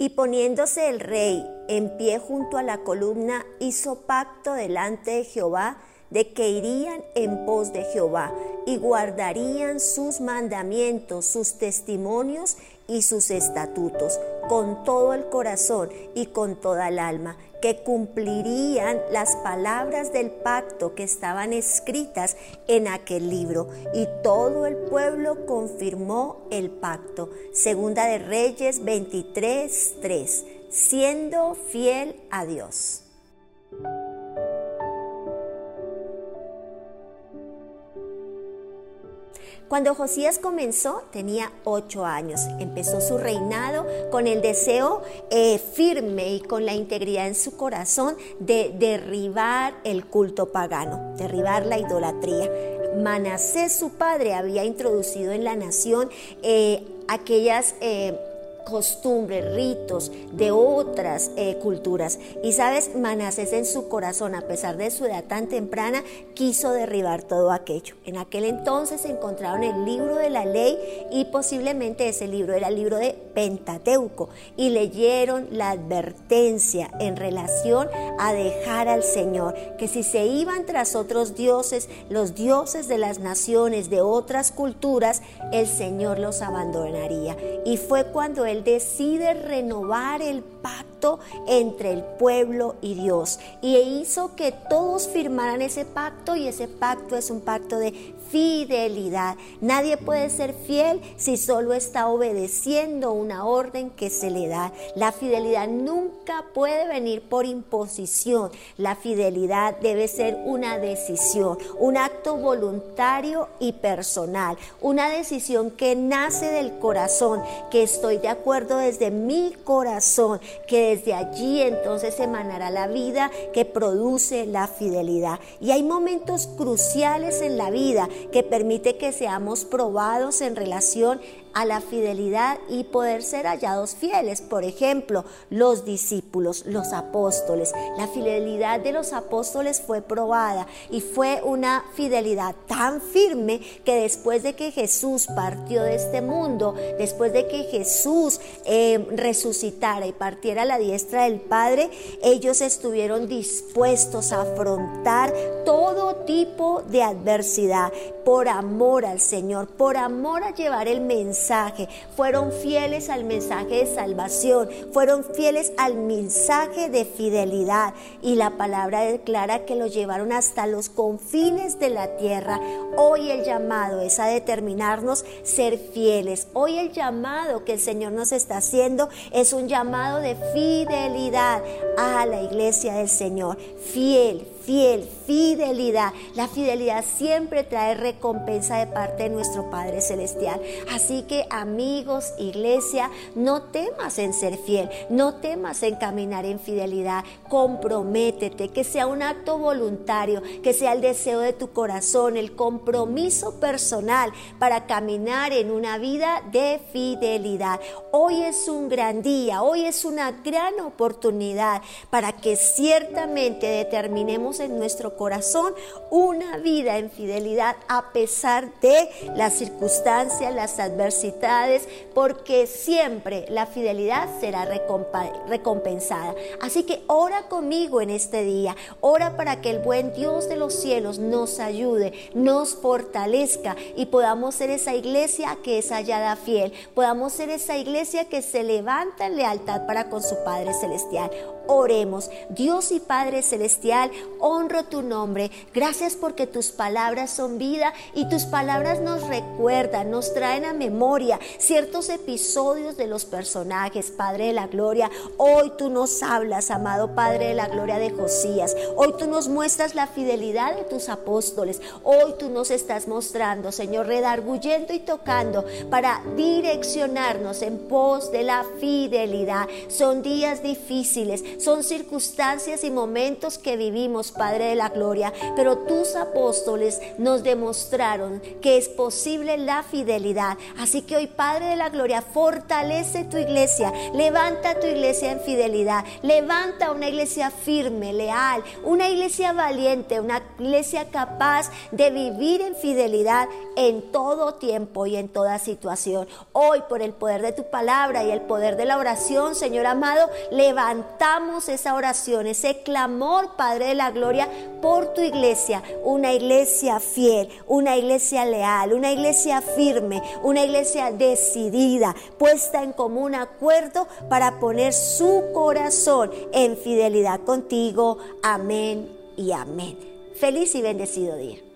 Y poniéndose el rey en pie junto a la columna, hizo pacto delante de Jehová de que irían en pos de Jehová y guardarían sus mandamientos, sus testimonios y sus estatutos con todo el corazón y con toda el alma, que cumplirían las palabras del pacto que estaban escritas en aquel libro. Y todo el pueblo confirmó el pacto. Segunda de Reyes 23, 3, siendo fiel a Dios. Cuando Josías comenzó tenía ocho años. Empezó su reinado con el deseo eh, firme y con la integridad en su corazón de derribar el culto pagano, derribar la idolatría. Manasés, su padre, había introducido en la nación eh, aquellas... Eh, costumbres, ritos de otras eh, culturas. Y sabes, Manasés en su corazón, a pesar de su edad tan temprana, quiso derribar todo aquello. En aquel entonces encontraron el libro de la ley y posiblemente ese libro era el libro de Pentateuco y leyeron la advertencia en relación a dejar al Señor, que si se iban tras otros dioses, los dioses de las naciones, de otras culturas, el Señor los abandonaría. Y fue cuando él decide renovar el pacto entre el pueblo y Dios. Y hizo que todos firmaran ese pacto y ese pacto es un pacto de fidelidad. Nadie puede ser fiel si solo está obedeciendo una orden que se le da. La fidelidad nunca puede venir por imposición. La fidelidad debe ser una decisión, un acto voluntario y personal, una decisión que nace del corazón, que estoy de acuerdo desde mi corazón, que desde allí entonces emanará la vida que produce la fidelidad. Y hay momentos cruciales en la vida que permite que seamos probados en relación a la fidelidad y poder ser hallados fieles. Por ejemplo, los discípulos, los apóstoles. La fidelidad de los apóstoles fue probada y fue una fidelidad tan firme que después de que Jesús partió de este mundo, después de que Jesús eh, resucitara y partiera a la diestra del Padre, ellos estuvieron dispuestos a afrontar todo tipo de adversidad por amor al Señor, por amor a llevar el mensaje fueron fieles al mensaje de salvación, fueron fieles al mensaje de fidelidad y la palabra declara que lo llevaron hasta los confines de la tierra. Hoy el llamado es a determinarnos ser fieles. Hoy el llamado que el Señor nos está haciendo es un llamado de fidelidad a la iglesia del Señor. Fiel, fiel, fidelidad. La fidelidad siempre trae recompensa de parte de nuestro Padre Celestial. Así que amigos, iglesia, no temas en ser fiel, no temas en caminar en fidelidad. Comprométete, que sea un acto voluntario, que sea el deseo de tu corazón, el compromiso personal para caminar en una vida de fidelidad. Hoy es un gran día, hoy es una gran oportunidad para que ciertamente determinemos en nuestro corazón una vida en fidelidad a pesar de las circunstancias, las adversidades, porque siempre la fidelidad será recompensada. Así que ora conmigo en este día, ora para que el buen Dios de los cielos nos ayude, nos fortalezca y podamos ser esa iglesia que es hallada fiel, podamos ser esa iglesia que se levanta en lealtad para con su Padre Celestial. Oremos, Dios y Padre Celestial, honro tu nombre. Gracias porque tus palabras son vida y tus palabras nos recuerdan, nos traen a memoria ciertos episodios de los personajes, Padre de la Gloria. Hoy tú nos hablas, amado Padre de la Gloria de Josías. Hoy tú nos muestras la fidelidad de tus apóstoles. Hoy tú nos estás mostrando, Señor, redarguyendo y tocando para direccionarnos en pos de la fidelidad. Son días difíciles, son circunstancias y momentos que vivimos Padre de la Gloria, pero tus apóstoles nos demostraron que es posible la fidelidad. Así que hoy, Padre de la Gloria, fortalece tu iglesia, levanta tu iglesia en fidelidad, levanta una iglesia firme, leal, una iglesia valiente, una iglesia capaz de vivir en fidelidad en todo tiempo y en toda situación. Hoy, por el poder de tu palabra y el poder de la oración, Señor amado, levantamos esa oración, ese clamor, Padre de la Gloria, por tu iglesia, una iglesia fiel, una iglesia leal, una iglesia firme, una iglesia decidida, puesta en común acuerdo para poner su corazón en fidelidad contigo. Amén y amén. Feliz y bendecido día.